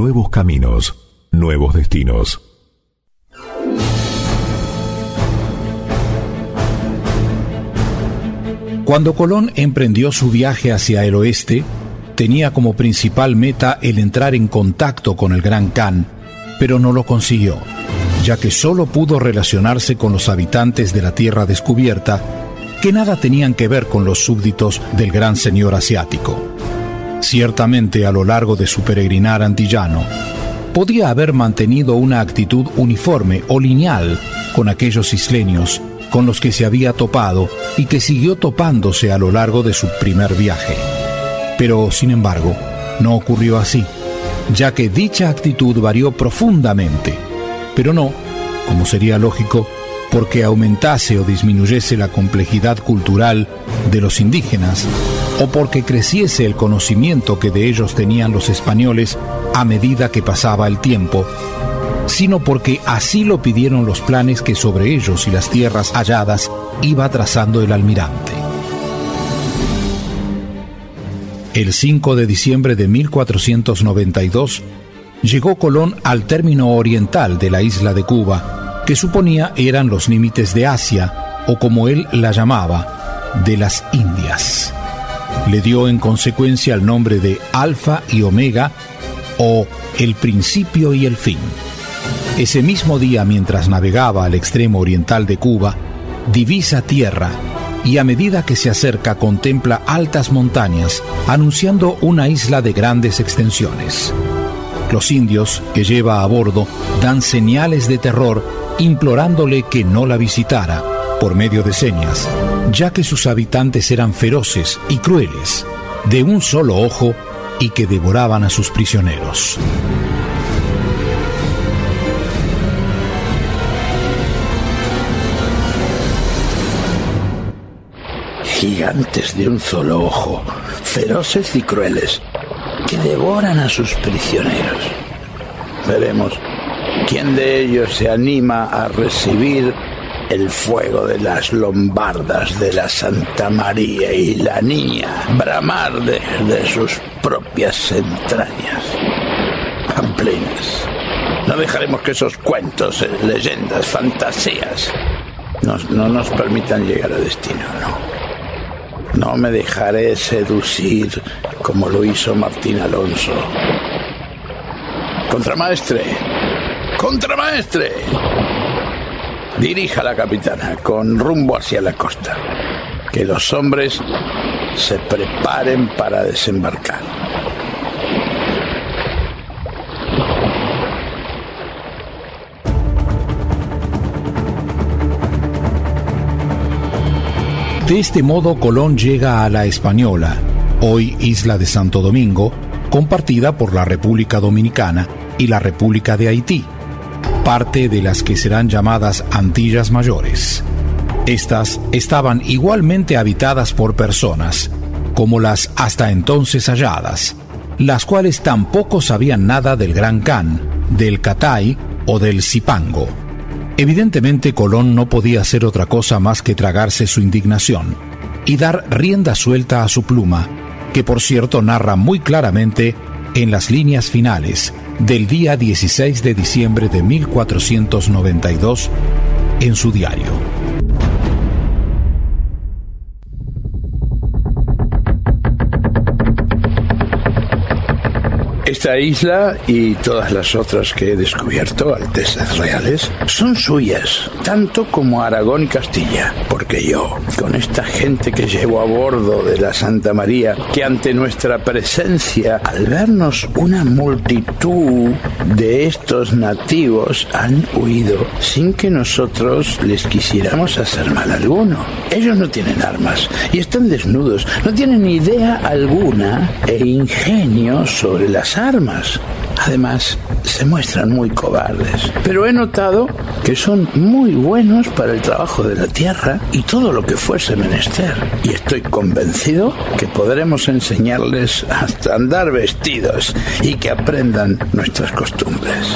nuevos caminos, nuevos destinos. Cuando Colón emprendió su viaje hacia el oeste, tenía como principal meta el entrar en contacto con el Gran Khan, pero no lo consiguió, ya que solo pudo relacionarse con los habitantes de la tierra descubierta, que nada tenían que ver con los súbditos del gran señor asiático. Ciertamente a lo largo de su peregrinar antillano, podía haber mantenido una actitud uniforme o lineal con aquellos isleños con los que se había topado y que siguió topándose a lo largo de su primer viaje. Pero, sin embargo, no ocurrió así, ya que dicha actitud varió profundamente, pero no, como sería lógico, porque aumentase o disminuyese la complejidad cultural de los indígenas, o porque creciese el conocimiento que de ellos tenían los españoles a medida que pasaba el tiempo, sino porque así lo pidieron los planes que sobre ellos y las tierras halladas iba trazando el almirante. El 5 de diciembre de 1492 llegó Colón al término oriental de la isla de Cuba, que suponía eran los límites de Asia, o como él la llamaba, de las Indias. Le dio en consecuencia el nombre de Alfa y Omega, o el principio y el fin. Ese mismo día, mientras navegaba al extremo oriental de Cuba, divisa tierra y a medida que se acerca contempla altas montañas, anunciando una isla de grandes extensiones. Los indios que lleva a bordo dan señales de terror implorándole que no la visitara por medio de señas, ya que sus habitantes eran feroces y crueles, de un solo ojo y que devoraban a sus prisioneros. gigantes de un solo ojo, feroces y crueles, que devoran a sus prisioneros. Veremos quién de ellos se anima a recibir el fuego de las lombardas de la Santa María y la niña bramar de, sus propias entrañas. Pamplinas. No dejaremos que esos cuentos, eh, leyendas, fantasías no nos permitan llegar a destino, no. No me dejaré seducir como lo hizo Martín Alonso. Contramaestre, contramaestre. Dirija la capitana con rumbo hacia la costa. Que los hombres se preparen para desembarcar. De este modo Colón llega a la Española, hoy isla de Santo Domingo, compartida por la República Dominicana y la República de Haití, parte de las que serán llamadas Antillas Mayores. Estas estaban igualmente habitadas por personas, como las hasta entonces halladas, las cuales tampoco sabían nada del Gran Can, del Catay o del Zipango. Evidentemente Colón no podía hacer otra cosa más que tragarse su indignación y dar rienda suelta a su pluma, que por cierto narra muy claramente en las líneas finales del día 16 de diciembre de 1492 en su diario. Esta isla y todas las otras que he descubierto, Altezas Reales, son suyas, tanto como Aragón y Castilla, porque yo, con esta gente que llevo a bordo de la Santa María, que ante nuestra presencia, al vernos una multitud de estos nativos, han huido sin que nosotros les quisiéramos hacer mal alguno. Ellos no tienen armas y están desnudos, no tienen idea alguna e ingenio sobre las armas. Además, se muestran muy cobardes. Pero he notado que son muy buenos para el trabajo de la tierra y todo lo que fuese menester. Y estoy convencido que podremos enseñarles hasta andar vestidos y que aprendan nuestras costumbres.